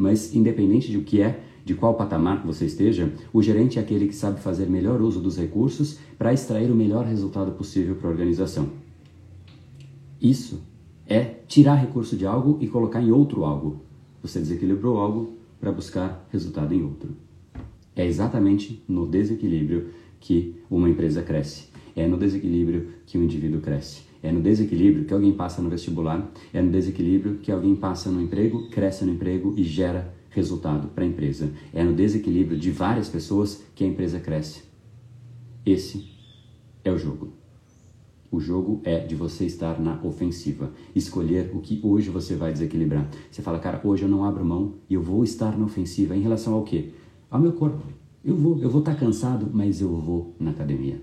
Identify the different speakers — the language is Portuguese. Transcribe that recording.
Speaker 1: Mas independente de o que é, de qual patamar você esteja, o gerente é aquele que sabe fazer melhor uso dos recursos para extrair o melhor resultado possível para a organização. Isso é tirar recurso de algo e colocar em outro algo. Você desequilibrou algo para buscar resultado em outro. É exatamente no desequilíbrio que uma empresa cresce. É no desequilíbrio que um indivíduo cresce. É no desequilíbrio que alguém passa no vestibular. É no desequilíbrio que alguém passa no emprego, cresce no emprego e gera resultado para a empresa. É no desequilíbrio de várias pessoas que a empresa cresce. Esse é o jogo. O jogo é de você estar na ofensiva, escolher o que hoje você vai desequilibrar. Você fala, cara, hoje eu não abro mão e eu vou estar na ofensiva em relação ao quê? Ao meu corpo. Eu vou, eu vou estar cansado, mas eu vou na academia.